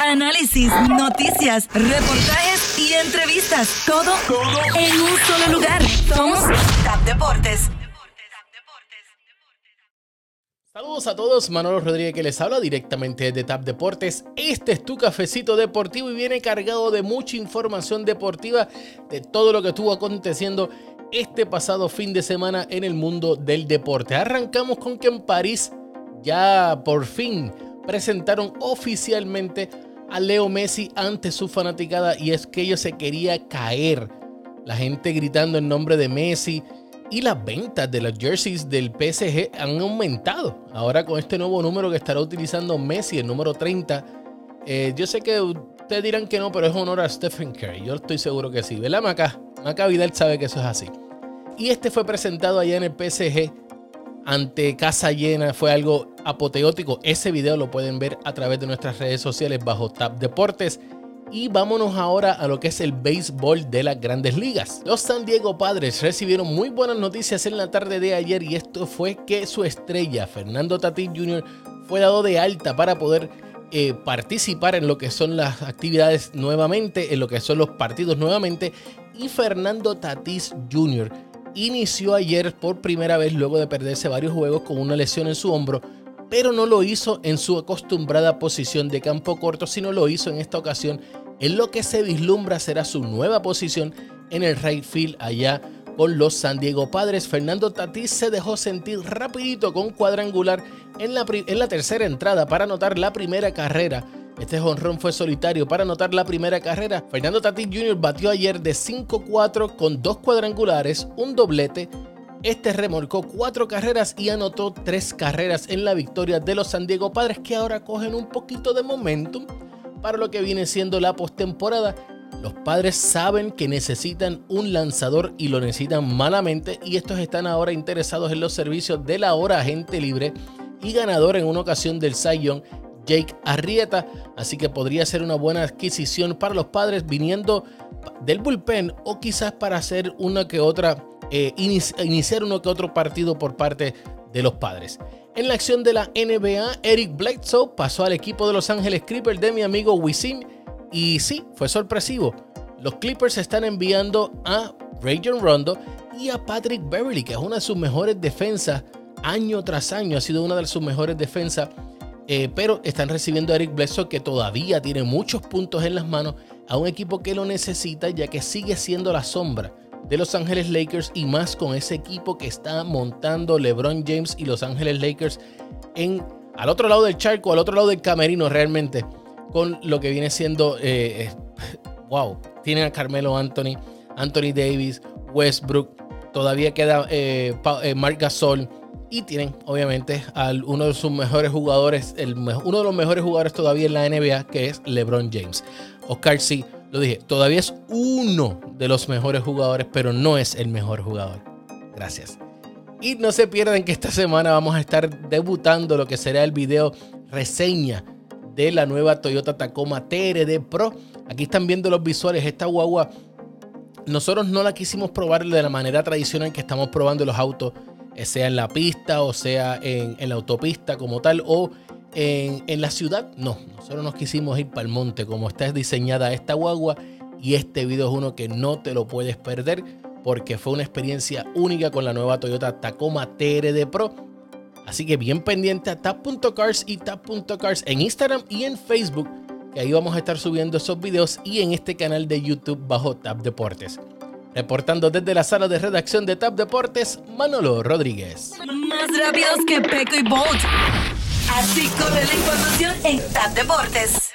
análisis, noticias, reportajes y entrevistas. Todo, en un solo lugar. Somos TAP Deportes. Saludos a todos, Manolo Rodríguez que les habla directamente de TAP Deportes. Este es tu cafecito deportivo y viene cargado de mucha información deportiva de todo lo que estuvo aconteciendo este pasado fin de semana en el mundo del deporte. Arrancamos con que en París ya por fin presentaron oficialmente a Leo Messi ante su fanaticada y es que ellos se quería caer. La gente gritando el nombre de Messi y las ventas de los jerseys del PSG han aumentado. Ahora con este nuevo número que estará utilizando Messi, el número 30. Eh, yo sé que ustedes dirán que no, pero es honor a Stephen Curry. Yo estoy seguro que sí. ¿Verdad, Maca? Maca Vidal sabe que eso es así. Y este fue presentado allá en el PSG ante casa llena. Fue algo apoteótico. Ese video lo pueden ver a través de nuestras redes sociales bajo Tap Deportes. Y vámonos ahora a lo que es el béisbol de las grandes ligas. Los San Diego Padres recibieron muy buenas noticias en la tarde de ayer y esto fue que su estrella, Fernando Tatis Jr., fue dado de alta para poder eh, participar en lo que son las actividades nuevamente, en lo que son los partidos nuevamente. Y Fernando Tatis Jr. inició ayer por primera vez luego de perderse varios juegos con una lesión en su hombro pero no lo hizo en su acostumbrada posición de campo corto, sino lo hizo en esta ocasión en lo que se vislumbra será su nueva posición en el right field allá con los San Diego Padres. Fernando Tatís se dejó sentir rapidito con cuadrangular en la, en la tercera entrada para anotar la primera carrera. Este jonrón fue solitario para anotar la primera carrera. Fernando Tatís Jr. batió ayer de 5-4 con dos cuadrangulares, un doblete este remolcó cuatro carreras y anotó tres carreras en la victoria de los San Diego Padres que ahora cogen un poquito de momentum para lo que viene siendo la postemporada. Los padres saben que necesitan un lanzador y lo necesitan malamente y estos están ahora interesados en los servicios de la hora agente libre y ganador en una ocasión del Cy Jake Arrieta, así que podría ser una buena adquisición para los padres viniendo del bullpen o quizás para hacer una que otra eh, iniciar uno que otro partido por parte de los padres. En la acción de la NBA, Eric Bledsoe pasó al equipo de Los Ángeles Clippers de mi amigo Wisin y sí, fue sorpresivo. Los Clippers están enviando a Rajon Rondo y a Patrick Beverly, que es una de sus mejores defensas año tras año, ha sido una de sus mejores defensas, eh, pero están recibiendo a Eric Bledsoe que todavía tiene muchos puntos en las manos a un equipo que lo necesita ya que sigue siendo la sombra de Los Ángeles Lakers y más con ese equipo que está montando LeBron James y Los Ángeles Lakers en al otro lado del charco, al otro lado del camerino realmente, con lo que viene siendo, eh, eh, wow, tienen a Carmelo Anthony, Anthony Davis, Westbrook, todavía queda Mark Gasol y tienen obviamente a uno de sus mejores jugadores, el, uno de los mejores jugadores todavía en la NBA, que es LeBron James. Oscar sí lo dije, todavía es uno de los mejores jugadores, pero no es el mejor jugador. Gracias. Y no se pierdan que esta semana vamos a estar debutando lo que será el video reseña de la nueva Toyota Tacoma TRD Pro. Aquí están viendo los visuales. Esta guagua, nosotros no la quisimos probar de la manera tradicional que estamos probando los autos, sea en la pista o sea en, en la autopista como tal, o en, la ciudad, no, nosotros nos quisimos ir para el monte, como está diseñada esta guagua. Y este video es uno que no te lo puedes perder porque fue una experiencia única con la nueva Toyota Tacoma TRD Pro. Así que bien pendiente a tap.cars y tap.cars en Instagram y en Facebook, que ahí vamos a estar subiendo esos videos y en este canal de YouTube bajo Tap Deportes. Reportando desde la sala de redacción de Tap Deportes, Manolo Rodríguez. Más rápidos que Peco y Bolt. Así corre la información en TAP Deportes.